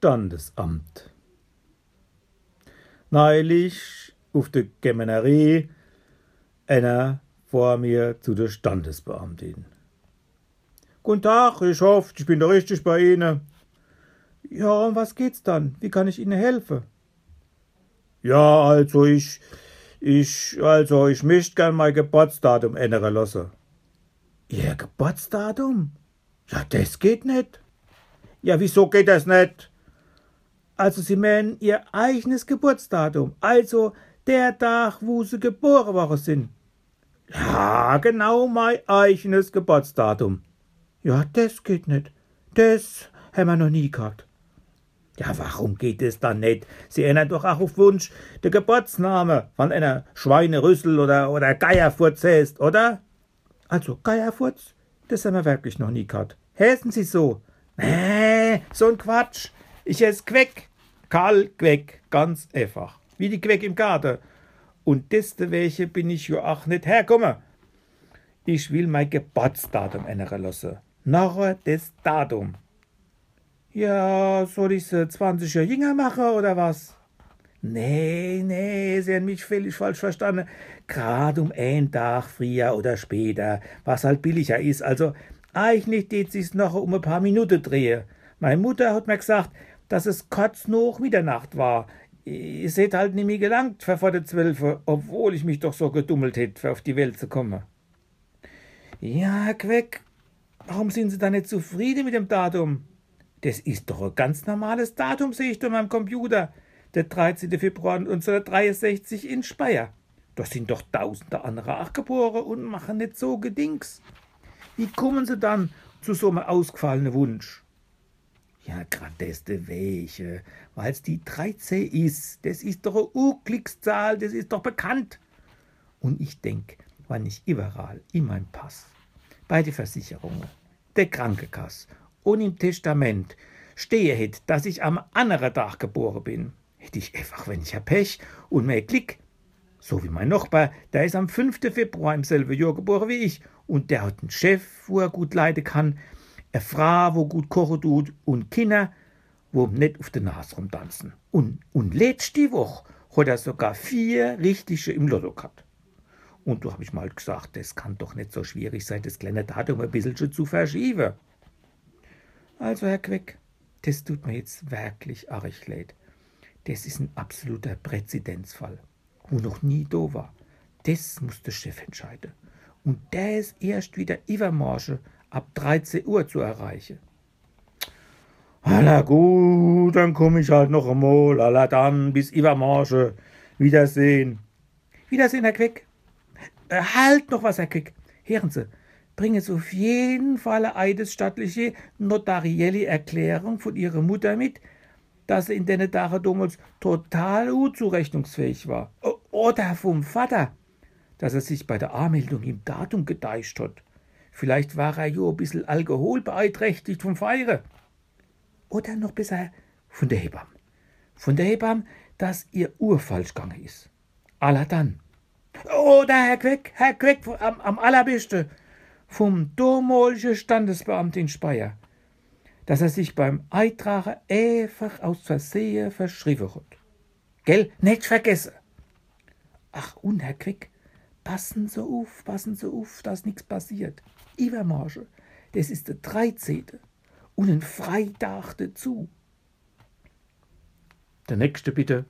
Standesamt. Neulich auf der Gemenerie einer vor mir zu der Standesbeamtin. Guten Tag, ich hoffe, ich bin da richtig bei Ihnen. Ja, um was geht's dann? Wie kann ich Ihnen helfen? Ja, also ich, ich, also ich möchte gern mein Geburtsdatum ändern lassen. Ihr Geburtsdatum? Ja, das geht nicht. Ja, wieso geht das nicht? Also Sie meinen Ihr eigenes Geburtsdatum, also der Tag, wo Sie geboren worden sind. Ja, genau mein eigenes Geburtsdatum. Ja, das geht nicht. Das haben wir noch nie gehabt. Ja, warum geht es dann nicht? Sie ändern doch auch auf Wunsch der Geburtsname von einer Schweinerüssel oder, oder Geierfurz heißt, oder? Also, Geierfurz, das haben wir wirklich noch nie gehabt. Heißen Sie so? Nee, so ein Quatsch. Ich esse Queck. Karl Queck, ganz einfach. Wie die Queck im Garten. Und welche bin ich ja auch nicht hergekommen. Ich will mein Geburtsdatum ändern lassen. Nachher das Datum. Ja, soll ich sie 20 Jahre jünger machen oder was? Nee, nee, Sie haben mich völlig falsch verstanden. Gerade um einen Tag früher oder später, was halt billiger ist. Also eigentlich geht sich's noch um ein paar Minuten drehen. Meine Mutter hat mir gesagt, dass es kurz noch Mitternacht war. Es hätte halt nicht mehr gelangt vor der Zwölfe, obwohl ich mich doch so gedummelt hätte, für auf die Welt zu kommen. Ja, Queck, warum sind Sie da nicht zufrieden mit dem Datum? Das ist doch ein ganz normales Datum, sehe ich da meinem Computer. Der 13. Februar 1963 in Speyer. Da sind doch tausende andere auch geboren und machen nicht so Gedings. Wie kommen Sie dann zu so einem ausgefallenen Wunsch? Ja, grad das de welche, weil's die 13 ist. Das ist doch eine Urklickszahl, das ist doch bekannt. Und ich denk, wann ich überall in meinem Pass, bei den Versicherungen, der Krankenkasse und im Testament stehe hätte, dass ich am anderen Tag geboren bin, hätte ich einfach, wenn ich hab Pech und mehr Klick. So wie mein Nachbar, der ist am 5. Februar im selben Jahr geboren wie ich und der hat einen Chef, wo er gut leiden kann, eine Frau, wo gut kochen tut und Kinder, wo nicht auf der Nase rumtanzen. Und, und letzte Woche hat er sogar vier richtige im Lotto gehabt. Und da habe ich mal gesagt, das kann doch nicht so schwierig sein, das kleine Datum ein bisschen zu verschieben. Also, Herr Queck, das tut mir jetzt wirklich arg leid. Das ist ein absoluter Präzedenzfall, wo noch nie da war. Das muss der Chef entscheiden. Und der ist erst wieder übermorgen ab 13 Uhr zu erreichen. Na gut, dann komme ich halt noch einmal. Alla dann, bis übermorgen. Wiedersehen. Wiedersehen, Herr Queck. Äh, halt noch was, Herr Queck. Hören Sie, bringen Sie auf jeden Fall eine eidesstattliche notarielle Erklärung von Ihrer Mutter mit, dass sie in den Tagen damals total unzurechnungsfähig war. Oder vom Vater, dass er sich bei der Anmeldung im Datum gedeicht hat. Vielleicht war er ja ein bisschen alkoholbeeinträchtigt vom Feiern. Oder noch besser von der Hebamme. Von der Hebamme, dass ihr Uhr falsch gegangen ist. Aller dann. Oder Herr Queck, Herr Queck, am, am allerbesten vom damaligen Standesbeamten in Speyer, dass er sich beim Eintragen einfach aus Versehen verschrieben hat. Gell, nicht vergessen. Ach, und Herr Quick, passen Sie auf, passen Sie auf, dass nichts passiert. Übermorgen, das ist der 13. und ein Freitag dazu. Der nächste bitte.